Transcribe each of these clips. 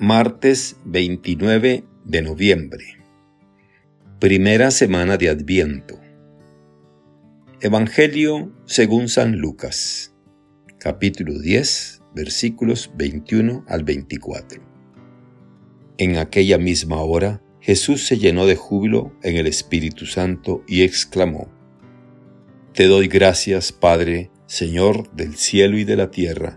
Martes 29 de noviembre. Primera semana de Adviento. Evangelio según San Lucas. Capítulo 10, versículos 21 al 24. En aquella misma hora, Jesús se llenó de júbilo en el Espíritu Santo y exclamó, Te doy gracias, Padre, Señor del cielo y de la tierra,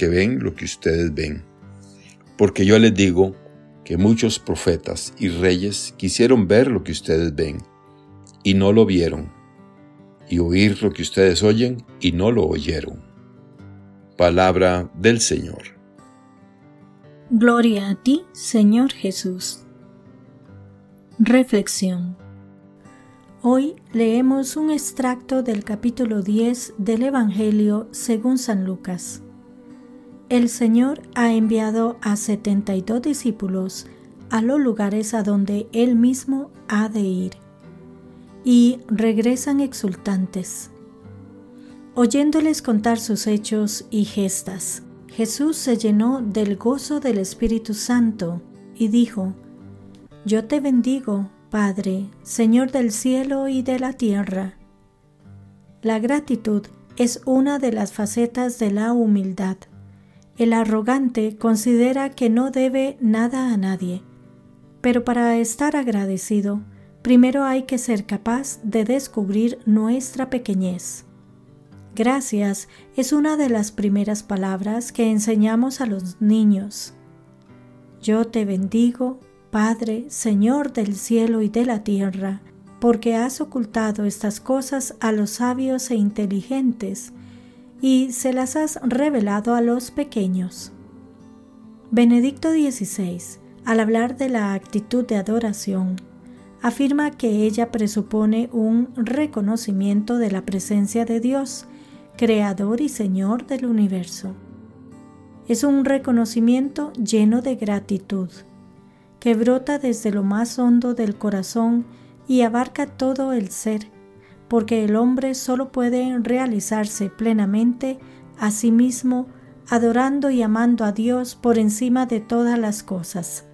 que ven lo que ustedes ven. Porque yo les digo que muchos profetas y reyes quisieron ver lo que ustedes ven y no lo vieron, y oír lo que ustedes oyen y no lo oyeron. Palabra del Señor. Gloria a ti, Señor Jesús. Reflexión. Hoy leemos un extracto del capítulo 10 del Evangelio según San Lucas. El Señor ha enviado a 72 discípulos a los lugares a donde Él mismo ha de ir, y regresan exultantes. Oyéndoles contar sus hechos y gestas, Jesús se llenó del gozo del Espíritu Santo y dijo, Yo te bendigo, Padre, Señor del cielo y de la tierra. La gratitud es una de las facetas de la humildad. El arrogante considera que no debe nada a nadie, pero para estar agradecido, primero hay que ser capaz de descubrir nuestra pequeñez. Gracias es una de las primeras palabras que enseñamos a los niños. Yo te bendigo, Padre, Señor del cielo y de la tierra, porque has ocultado estas cosas a los sabios e inteligentes, y se las has revelado a los pequeños. Benedicto XVI, al hablar de la actitud de adoración, afirma que ella presupone un reconocimiento de la presencia de Dios, Creador y Señor del universo. Es un reconocimiento lleno de gratitud que brota desde lo más hondo del corazón y abarca todo el ser, porque el hombre solo puede realizarse plenamente a sí mismo adorando y amando a Dios por encima de todas las cosas.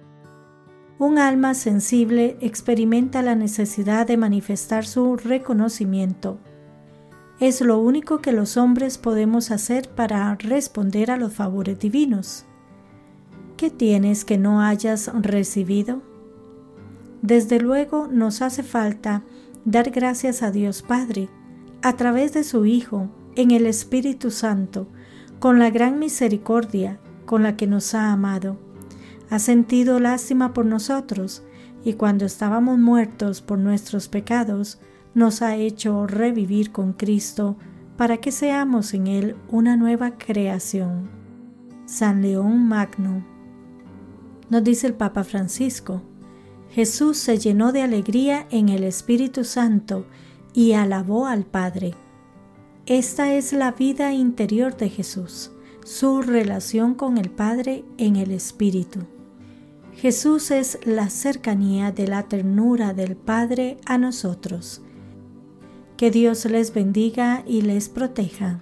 Un alma sensible experimenta la necesidad de manifestar su reconocimiento. Es lo único que los hombres podemos hacer para responder a los favores divinos. ¿Qué tienes que no hayas recibido? Desde luego nos hace falta dar gracias a Dios Padre, a través de su Hijo, en el Espíritu Santo, con la gran misericordia con la que nos ha amado. Ha sentido lástima por nosotros y cuando estábamos muertos por nuestros pecados, nos ha hecho revivir con Cristo para que seamos en Él una nueva creación. San León Magno nos dice el Papa Francisco. Jesús se llenó de alegría en el Espíritu Santo y alabó al Padre. Esta es la vida interior de Jesús, su relación con el Padre en el Espíritu. Jesús es la cercanía de la ternura del Padre a nosotros. Que Dios les bendiga y les proteja.